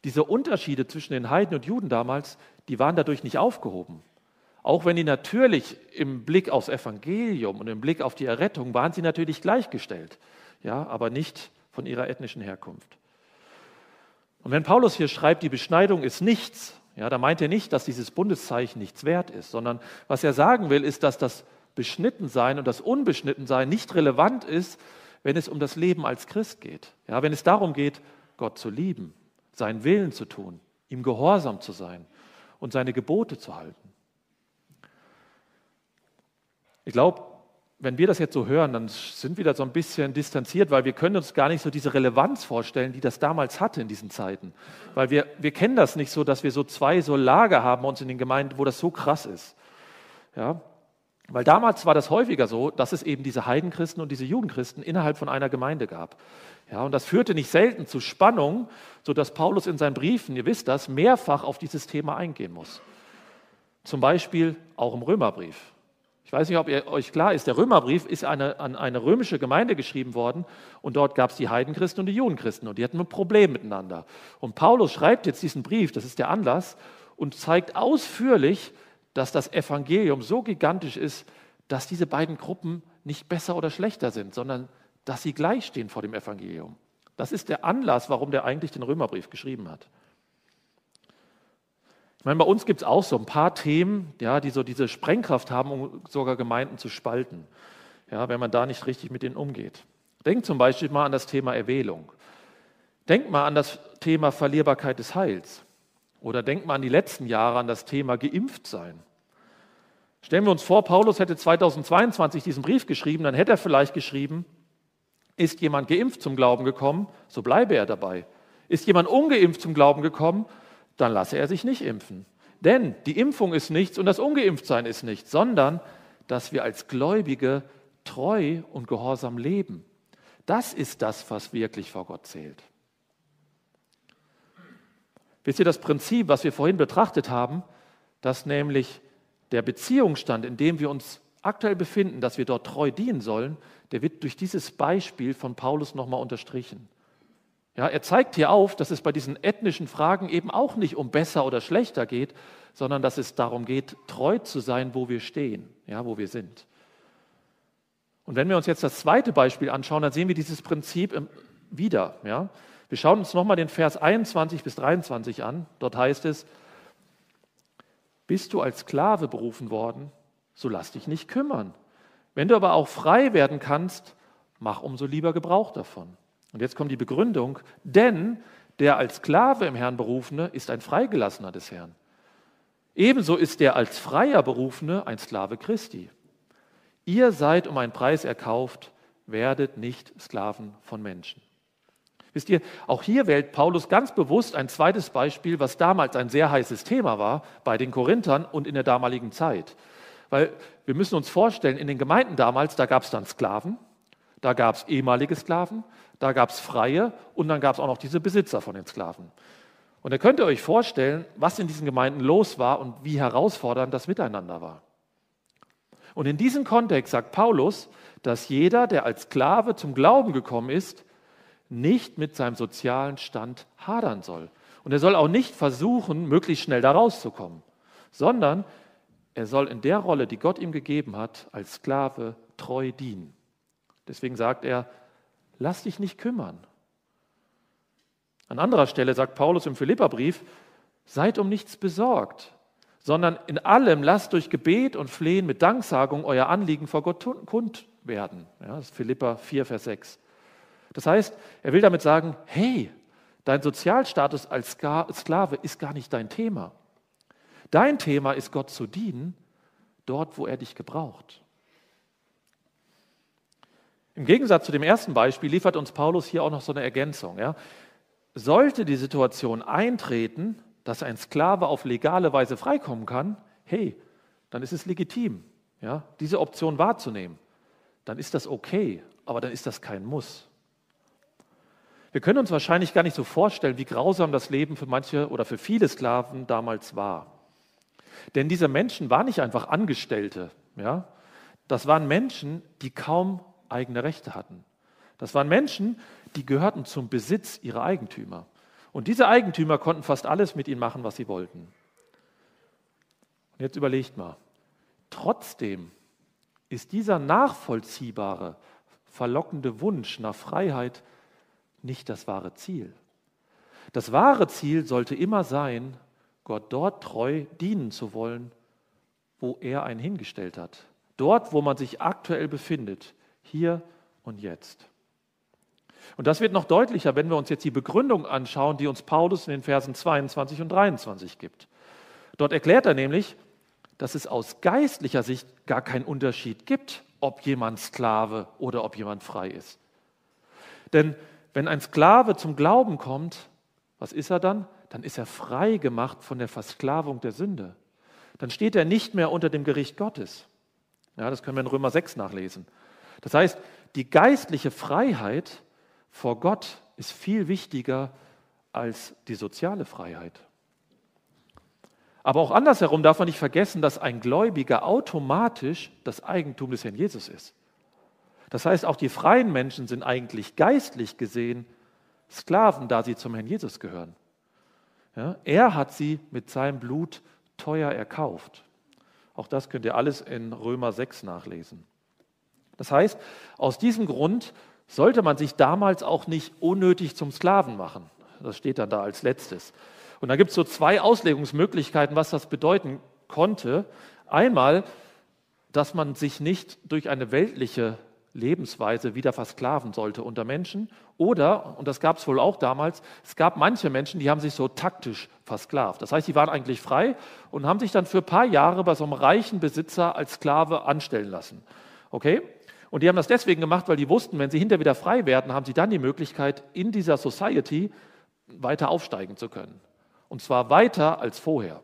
Diese Unterschiede zwischen den Heiden und Juden damals, die waren dadurch nicht aufgehoben. Auch wenn die natürlich im Blick aufs Evangelium und im Blick auf die Errettung waren sie natürlich gleichgestellt, ja, aber nicht von ihrer ethnischen Herkunft. Und wenn Paulus hier schreibt, die Beschneidung ist nichts, ja, da meint er nicht, dass dieses Bundeszeichen nichts wert ist, sondern was er sagen will, ist, dass das Beschnittensein und das Unbeschnittensein nicht relevant ist, wenn es um das Leben als Christ geht. Ja, wenn es darum geht, Gott zu lieben, seinen Willen zu tun, ihm gehorsam zu sein und seine Gebote zu halten. Ich glaube, wenn wir das jetzt so hören, dann sind wir da so ein bisschen distanziert, weil wir können uns gar nicht so diese Relevanz vorstellen, die das damals hatte in diesen Zeiten. Weil wir, wir kennen das nicht so, dass wir so zwei so Lager haben uns in den Gemeinden, wo das so krass ist. Ja? Weil damals war das häufiger so, dass es eben diese Heidenchristen und diese Judenchristen innerhalb von einer Gemeinde gab. Ja, und das führte nicht selten zu Spannungen, sodass Paulus in seinen Briefen, ihr wisst das, mehrfach auf dieses Thema eingehen muss. Zum Beispiel auch im Römerbrief. Ich weiß nicht, ob ihr, euch klar ist, der Römerbrief ist eine, an eine römische Gemeinde geschrieben worden und dort gab es die Heidenchristen und die Judenchristen und die hatten ein Problem miteinander. Und Paulus schreibt jetzt diesen Brief, das ist der Anlass, und zeigt ausführlich, dass das Evangelium so gigantisch ist, dass diese beiden Gruppen nicht besser oder schlechter sind, sondern dass sie gleichstehen vor dem Evangelium. Das ist der Anlass, warum der eigentlich den Römerbrief geschrieben hat. Ich meine, bei uns gibt es auch so ein paar Themen, ja, die so diese Sprengkraft haben, um sogar Gemeinden zu spalten, ja, wenn man da nicht richtig mit ihnen umgeht. Denkt zum Beispiel mal an das Thema Erwählung. Denkt mal an das Thema Verlierbarkeit des Heils. Oder denkt mal an die letzten Jahre an das Thema Geimpft sein. Stellen wir uns vor, Paulus hätte 2022 diesen Brief geschrieben, dann hätte er vielleicht geschrieben, ist jemand geimpft zum Glauben gekommen, so bleibe er dabei. Ist jemand ungeimpft zum Glauben gekommen, dann lasse er sich nicht impfen. Denn die Impfung ist nichts und das Ungeimpftsein ist nichts, sondern dass wir als Gläubige treu und gehorsam leben. Das ist das, was wirklich vor Gott zählt. Wisst ihr das Prinzip, was wir vorhin betrachtet haben, dass nämlich der Beziehungsstand, in dem wir uns aktuell befinden, dass wir dort treu dienen sollen, der wird durch dieses Beispiel von Paulus nochmal unterstrichen. Ja, er zeigt hier auf, dass es bei diesen ethnischen Fragen eben auch nicht um besser oder schlechter geht, sondern dass es darum geht, treu zu sein, wo wir stehen, ja, wo wir sind. Und wenn wir uns jetzt das zweite Beispiel anschauen, dann sehen wir dieses Prinzip wieder. Ja. Wir schauen uns nochmal den Vers 21 bis 23 an. Dort heißt es, bist du als Sklave berufen worden, so lass dich nicht kümmern. Wenn du aber auch frei werden kannst, mach umso lieber Gebrauch davon. Und jetzt kommt die Begründung, denn der als Sklave im Herrn Berufene ist ein Freigelassener des Herrn. Ebenso ist der als Freier Berufene ein Sklave Christi. Ihr seid um einen Preis erkauft, werdet nicht Sklaven von Menschen. Wisst ihr, auch hier wählt Paulus ganz bewusst ein zweites Beispiel, was damals ein sehr heißes Thema war bei den Korinthern und in der damaligen Zeit. Weil wir müssen uns vorstellen, in den Gemeinden damals, da gab es dann Sklaven, da gab es ehemalige Sklaven, da gab es Freie und dann gab es auch noch diese Besitzer von den Sklaven. Und ihr könnt euch vorstellen, was in diesen Gemeinden los war und wie herausfordernd das Miteinander war. Und in diesem Kontext sagt Paulus, dass jeder, der als Sklave zum Glauben gekommen ist, nicht mit seinem sozialen Stand hadern soll. Und er soll auch nicht versuchen, möglichst schnell da rauszukommen, sondern er soll in der Rolle, die Gott ihm gegeben hat, als Sklave treu dienen. Deswegen sagt er, Lass dich nicht kümmern. An anderer Stelle sagt Paulus im Philipperbrief, seid um nichts besorgt, sondern in allem lasst durch Gebet und Flehen mit Danksagung euer Anliegen vor Gott kund werden. Ja, das ist Philippa 4, Vers 6. Das heißt, er will damit sagen, hey, dein Sozialstatus als Sklave ist gar nicht dein Thema. Dein Thema ist Gott zu dienen, dort, wo er dich gebraucht. Im Gegensatz zu dem ersten Beispiel liefert uns Paulus hier auch noch so eine Ergänzung. Ja? Sollte die Situation eintreten, dass ein Sklave auf legale Weise freikommen kann, hey, dann ist es legitim, ja, diese Option wahrzunehmen. Dann ist das okay, aber dann ist das kein Muss. Wir können uns wahrscheinlich gar nicht so vorstellen, wie grausam das Leben für manche oder für viele Sklaven damals war. Denn diese Menschen waren nicht einfach Angestellte. Ja? Das waren Menschen, die kaum eigene Rechte hatten. Das waren Menschen, die gehörten zum Besitz ihrer Eigentümer. Und diese Eigentümer konnten fast alles mit ihnen machen, was sie wollten. Und jetzt überlegt mal, trotzdem ist dieser nachvollziehbare, verlockende Wunsch nach Freiheit nicht das wahre Ziel. Das wahre Ziel sollte immer sein, Gott dort treu dienen zu wollen, wo er einen hingestellt hat. Dort, wo man sich aktuell befindet, hier und jetzt. Und das wird noch deutlicher, wenn wir uns jetzt die Begründung anschauen, die uns Paulus in den Versen 22 und 23 gibt. Dort erklärt er nämlich, dass es aus geistlicher Sicht gar keinen Unterschied gibt, ob jemand Sklave oder ob jemand frei ist. Denn wenn ein Sklave zum Glauben kommt, was ist er dann? Dann ist er frei gemacht von der Versklavung der Sünde. Dann steht er nicht mehr unter dem Gericht Gottes. Ja, das können wir in Römer 6 nachlesen. Das heißt, die geistliche Freiheit vor Gott ist viel wichtiger als die soziale Freiheit. Aber auch andersherum darf man nicht vergessen, dass ein Gläubiger automatisch das Eigentum des Herrn Jesus ist. Das heißt, auch die freien Menschen sind eigentlich geistlich gesehen Sklaven, da sie zum Herrn Jesus gehören. Ja, er hat sie mit seinem Blut teuer erkauft. Auch das könnt ihr alles in Römer 6 nachlesen. Das heißt, aus diesem Grund sollte man sich damals auch nicht unnötig zum Sklaven machen. Das steht dann da als letztes. Und da gibt es so zwei Auslegungsmöglichkeiten, was das bedeuten konnte. Einmal, dass man sich nicht durch eine weltliche Lebensweise wieder versklaven sollte unter Menschen. Oder, und das gab es wohl auch damals, es gab manche Menschen, die haben sich so taktisch versklavt. Das heißt, sie waren eigentlich frei und haben sich dann für ein paar Jahre bei so einem reichen Besitzer als Sklave anstellen lassen. Okay? Und die haben das deswegen gemacht, weil die wussten, wenn sie hinterher wieder frei werden, haben sie dann die Möglichkeit, in dieser Society weiter aufsteigen zu können. Und zwar weiter als vorher.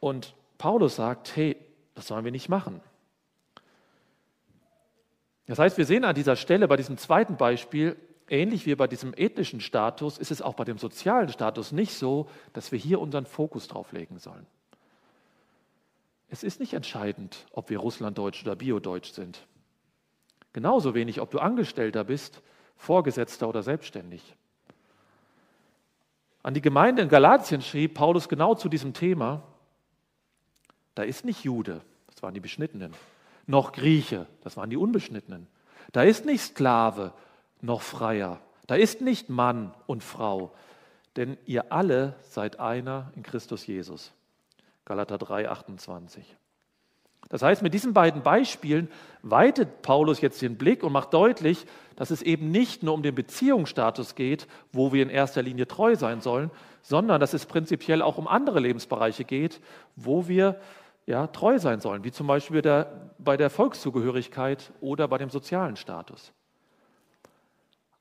Und Paulus sagt, hey, das sollen wir nicht machen. Das heißt, wir sehen an dieser Stelle bei diesem zweiten Beispiel, ähnlich wie bei diesem ethnischen Status, ist es auch bei dem sozialen Status nicht so, dass wir hier unseren Fokus drauf legen sollen. Es ist nicht entscheidend, ob wir Russlanddeutsch oder Biodeutsch sind. Genauso wenig, ob du Angestellter bist, Vorgesetzter oder selbstständig. An die Gemeinde in Galatien schrieb Paulus genau zu diesem Thema, da ist nicht Jude, das waren die Beschnittenen, noch Grieche, das waren die Unbeschnittenen. Da ist nicht Sklave noch Freier, da ist nicht Mann und Frau, denn ihr alle seid einer in Christus Jesus. Galater 3, 28. Das heißt, mit diesen beiden Beispielen weitet Paulus jetzt den Blick und macht deutlich, dass es eben nicht nur um den Beziehungsstatus geht, wo wir in erster Linie treu sein sollen, sondern dass es prinzipiell auch um andere Lebensbereiche geht, wo wir ja, treu sein sollen, wie zum Beispiel der, bei der Volkszugehörigkeit oder bei dem sozialen Status.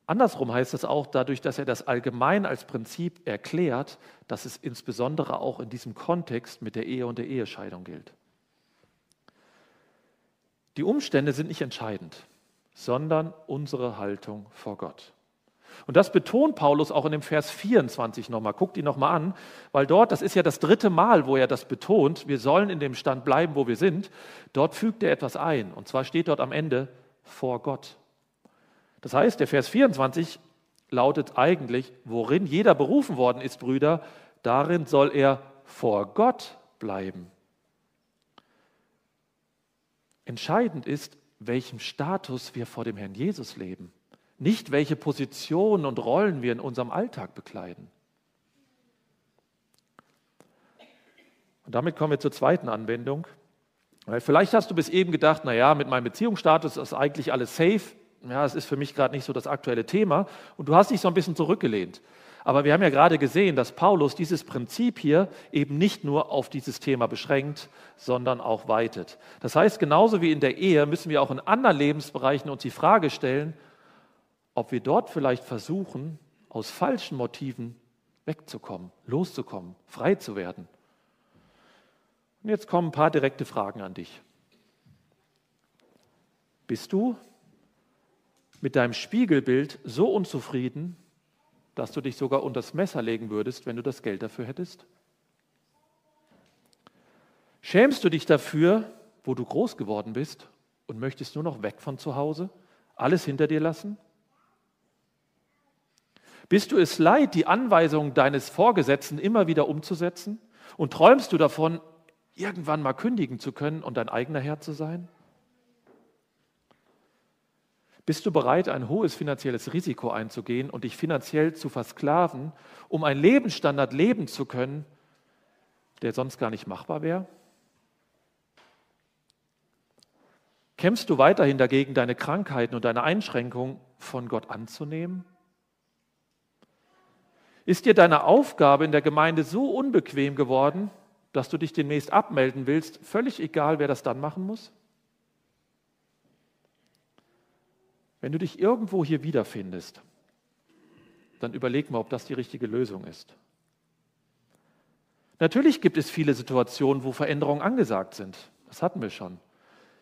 Andersrum heißt es auch dadurch, dass er das allgemein als Prinzip erklärt, dass es insbesondere auch in diesem Kontext mit der Ehe und der Ehescheidung gilt. Die Umstände sind nicht entscheidend, sondern unsere Haltung vor Gott. Und das betont Paulus auch in dem Vers 24 nochmal. Guckt ihn nochmal an, weil dort, das ist ja das dritte Mal, wo er das betont, wir sollen in dem Stand bleiben, wo wir sind. Dort fügt er etwas ein. Und zwar steht dort am Ende vor Gott. Das heißt, der Vers 24 lautet eigentlich, worin jeder berufen worden ist, Brüder, darin soll er vor Gott bleiben. Entscheidend ist, welchem Status wir vor dem Herrn Jesus leben. nicht welche Positionen und Rollen wir in unserem Alltag bekleiden. Und damit kommen wir zur zweiten Anwendung. Weil vielleicht hast du bis eben gedacht, naja, mit meinem Beziehungsstatus ist eigentlich alles safe. Ja, es ist für mich gerade nicht so das aktuelle Thema. Und du hast dich so ein bisschen zurückgelehnt. Aber wir haben ja gerade gesehen, dass Paulus dieses Prinzip hier eben nicht nur auf dieses Thema beschränkt, sondern auch weitet. Das heißt, genauso wie in der Ehe müssen wir auch in anderen Lebensbereichen uns die Frage stellen, ob wir dort vielleicht versuchen, aus falschen Motiven wegzukommen, loszukommen, frei zu werden. Und jetzt kommen ein paar direkte Fragen an dich. Bist du mit deinem Spiegelbild so unzufrieden, dass du dich sogar unter das Messer legen würdest, wenn du das Geld dafür hättest? Schämst du dich dafür, wo du groß geworden bist und möchtest nur noch weg von zu Hause, alles hinter dir lassen? Bist du es leid, die Anweisungen deines Vorgesetzten immer wieder umzusetzen? Und träumst du davon, irgendwann mal kündigen zu können und dein eigener Herr zu sein? Bist du bereit, ein hohes finanzielles Risiko einzugehen und dich finanziell zu versklaven, um einen Lebensstandard leben zu können, der sonst gar nicht machbar wäre? Kämpfst du weiterhin dagegen, deine Krankheiten und deine Einschränkungen von Gott anzunehmen? Ist dir deine Aufgabe in der Gemeinde so unbequem geworden, dass du dich demnächst abmelden willst, völlig egal, wer das dann machen muss? Wenn du dich irgendwo hier wiederfindest, dann überleg mal, ob das die richtige Lösung ist. Natürlich gibt es viele Situationen, wo Veränderungen angesagt sind. Das hatten wir schon.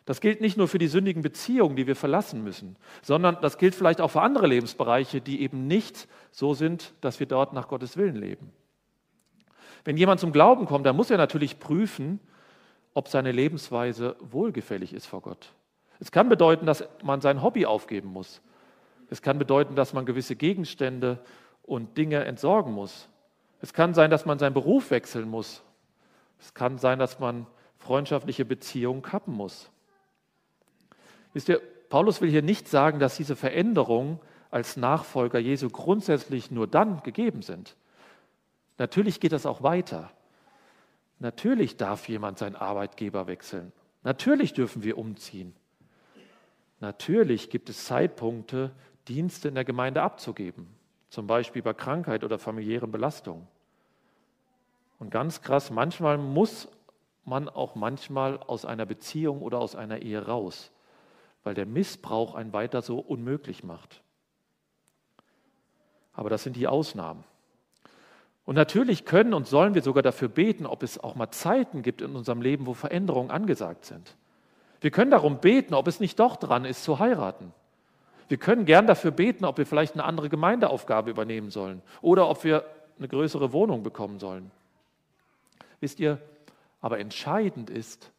Das gilt nicht nur für die sündigen Beziehungen, die wir verlassen müssen, sondern das gilt vielleicht auch für andere Lebensbereiche, die eben nicht so sind, dass wir dort nach Gottes Willen leben. Wenn jemand zum Glauben kommt, dann muss er natürlich prüfen, ob seine Lebensweise wohlgefällig ist vor Gott. Es kann bedeuten, dass man sein Hobby aufgeben muss. Es kann bedeuten, dass man gewisse Gegenstände und Dinge entsorgen muss. Es kann sein, dass man seinen Beruf wechseln muss. Es kann sein, dass man freundschaftliche Beziehungen kappen muss. Wisst ihr, Paulus will hier nicht sagen, dass diese Veränderungen als Nachfolger Jesu grundsätzlich nur dann gegeben sind. Natürlich geht das auch weiter. Natürlich darf jemand seinen Arbeitgeber wechseln. Natürlich dürfen wir umziehen. Natürlich gibt es Zeitpunkte, Dienste in der Gemeinde abzugeben, zum Beispiel bei Krankheit oder familiären Belastungen. Und ganz krass, manchmal muss man auch manchmal aus einer Beziehung oder aus einer Ehe raus, weil der Missbrauch einen weiter so unmöglich macht. Aber das sind die Ausnahmen. Und natürlich können und sollen wir sogar dafür beten, ob es auch mal Zeiten gibt in unserem Leben, wo Veränderungen angesagt sind. Wir können darum beten, ob es nicht doch dran ist, zu heiraten. Wir können gern dafür beten, ob wir vielleicht eine andere Gemeindeaufgabe übernehmen sollen oder ob wir eine größere Wohnung bekommen sollen. Wisst ihr, aber entscheidend ist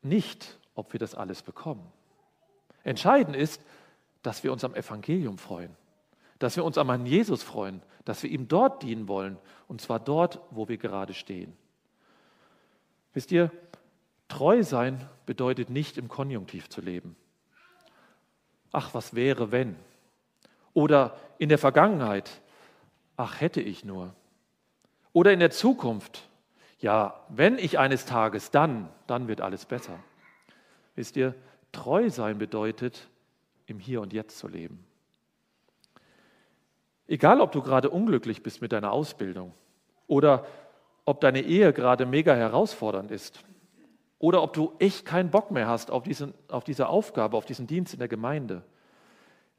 nicht, ob wir das alles bekommen. Entscheidend ist, dass wir uns am Evangelium freuen, dass wir uns am Herrn Jesus freuen, dass wir ihm dort dienen wollen, und zwar dort, wo wir gerade stehen. Wisst ihr, treu sein bedeutet nicht im Konjunktiv zu leben. Ach, was wäre, wenn? Oder in der Vergangenheit, ach, hätte ich nur. Oder in der Zukunft, ja, wenn ich eines Tages, dann, dann wird alles besser. Wisst ihr, treu sein bedeutet, im Hier und Jetzt zu leben. Egal, ob du gerade unglücklich bist mit deiner Ausbildung oder ob deine Ehe gerade mega herausfordernd ist oder ob du echt keinen Bock mehr hast auf, diesen, auf diese Aufgabe, auf diesen Dienst in der Gemeinde.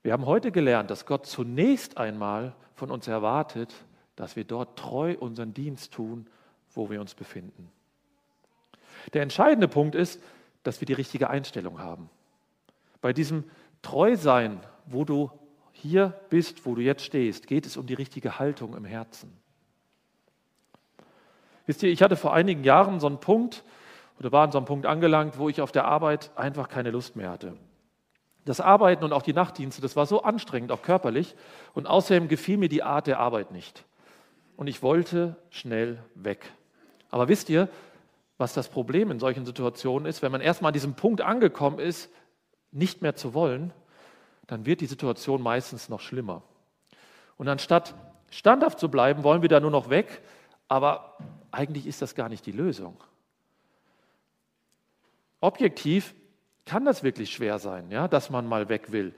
Wir haben heute gelernt, dass Gott zunächst einmal von uns erwartet, dass wir dort treu unseren Dienst tun, wo wir uns befinden. Der entscheidende Punkt ist, dass wir die richtige Einstellung haben. Bei diesem Treusein, wo du hier bist, wo du jetzt stehst, geht es um die richtige Haltung im Herzen. Wisst ihr, ich hatte vor einigen Jahren so einen Punkt oder war an so einem Punkt angelangt, wo ich auf der Arbeit einfach keine Lust mehr hatte. Das Arbeiten und auch die Nachtdienste, das war so anstrengend, auch körperlich. Und außerdem gefiel mir die Art der Arbeit nicht. Und ich wollte schnell weg. Aber wisst ihr, was das Problem in solchen Situationen ist, wenn man erstmal an diesem Punkt angekommen ist, nicht mehr zu wollen, dann wird die Situation meistens noch schlimmer. Und anstatt standhaft zu bleiben, wollen wir da nur noch weg, aber eigentlich ist das gar nicht die Lösung. Objektiv kann das wirklich schwer sein, ja, dass man mal weg will.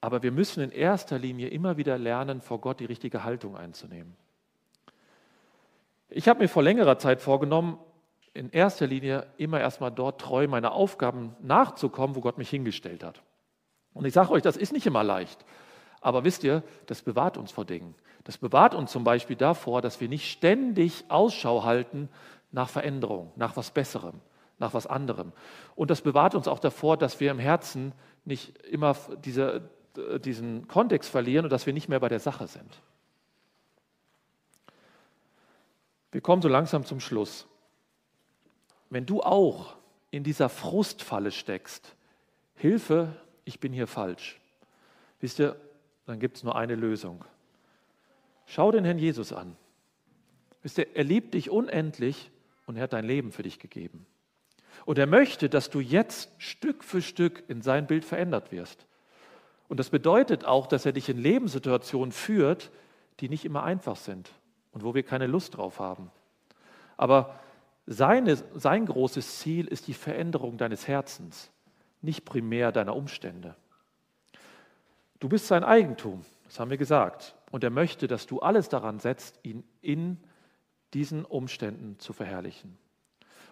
Aber wir müssen in erster Linie immer wieder lernen, vor Gott die richtige Haltung einzunehmen. Ich habe mir vor längerer Zeit vorgenommen, in erster Linie immer erstmal dort treu meiner Aufgaben nachzukommen, wo Gott mich hingestellt hat. Und ich sage euch, das ist nicht immer leicht. Aber wisst ihr, das bewahrt uns vor Dingen. Das bewahrt uns zum Beispiel davor, dass wir nicht ständig Ausschau halten nach Veränderung, nach was Besserem, nach was anderem. Und das bewahrt uns auch davor, dass wir im Herzen nicht immer diese, diesen Kontext verlieren und dass wir nicht mehr bei der Sache sind. Wir kommen so langsam zum Schluss. Wenn du auch in dieser Frustfalle steckst, Hilfe, ich bin hier falsch. Wisst ihr, dann gibt es nur eine Lösung. Schau den Herrn Jesus an. Wisst ihr, er liebt dich unendlich und er hat dein Leben für dich gegeben. Und er möchte, dass du jetzt Stück für Stück in sein Bild verändert wirst. Und das bedeutet auch, dass er dich in Lebenssituationen führt, die nicht immer einfach sind und wo wir keine Lust drauf haben. Aber seine, sein großes Ziel ist die Veränderung deines Herzens, nicht primär deiner Umstände. Du bist sein Eigentum, das haben wir gesagt. Und er möchte, dass du alles daran setzt, ihn in diesen Umständen zu verherrlichen.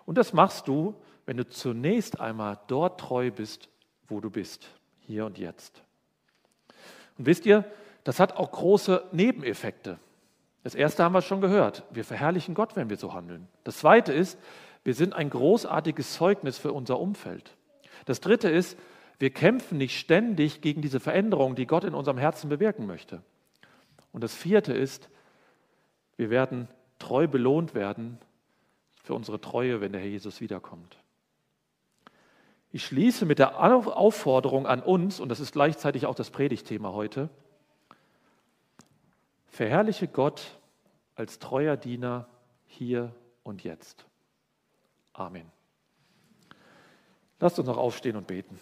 Und das machst du, wenn du zunächst einmal dort treu bist, wo du bist, hier und jetzt. Und wisst ihr, das hat auch große Nebeneffekte. Das erste haben wir schon gehört. Wir verherrlichen Gott, wenn wir so handeln. Das zweite ist, wir sind ein großartiges Zeugnis für unser Umfeld. Das dritte ist, wir kämpfen nicht ständig gegen diese Veränderung, die Gott in unserem Herzen bewirken möchte. Und das vierte ist, wir werden treu belohnt werden für unsere Treue, wenn der Herr Jesus wiederkommt. Ich schließe mit der Aufforderung an uns, und das ist gleichzeitig auch das Predigtthema heute, verherrliche Gott als treuer Diener hier und jetzt. Amen. Lasst uns noch aufstehen und beten.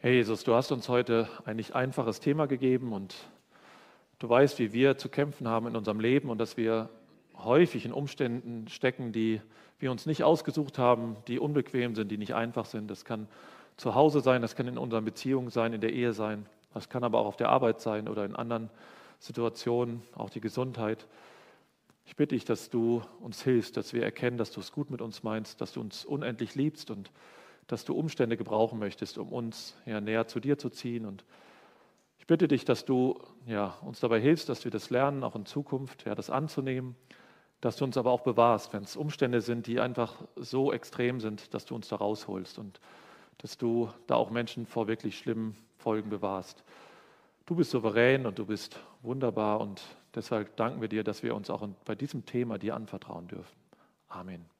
Herr Jesus, du hast uns heute ein nicht einfaches Thema gegeben und du weißt, wie wir zu kämpfen haben in unserem Leben und dass wir häufig in Umständen stecken, die wir uns nicht ausgesucht haben, die unbequem sind, die nicht einfach sind. Das kann zu Hause sein, das kann in unseren Beziehungen sein, in der Ehe sein, das kann aber auch auf der Arbeit sein oder in anderen Situationen, auch die Gesundheit. Ich bitte dich, dass du uns hilfst, dass wir erkennen, dass du es gut mit uns meinst, dass du uns unendlich liebst und dass du Umstände gebrauchen möchtest, um uns ja, näher zu dir zu ziehen. Und ich bitte dich, dass du ja, uns dabei hilfst, dass wir das lernen, auch in Zukunft, ja, das anzunehmen, dass du uns aber auch bewahrst, wenn es Umstände sind, die einfach so extrem sind, dass du uns da rausholst und dass du da auch Menschen vor wirklich schlimmen Folgen bewahrst. Du bist souverän und du bist wunderbar und deshalb danken wir dir, dass wir uns auch bei diesem Thema dir anvertrauen dürfen. Amen.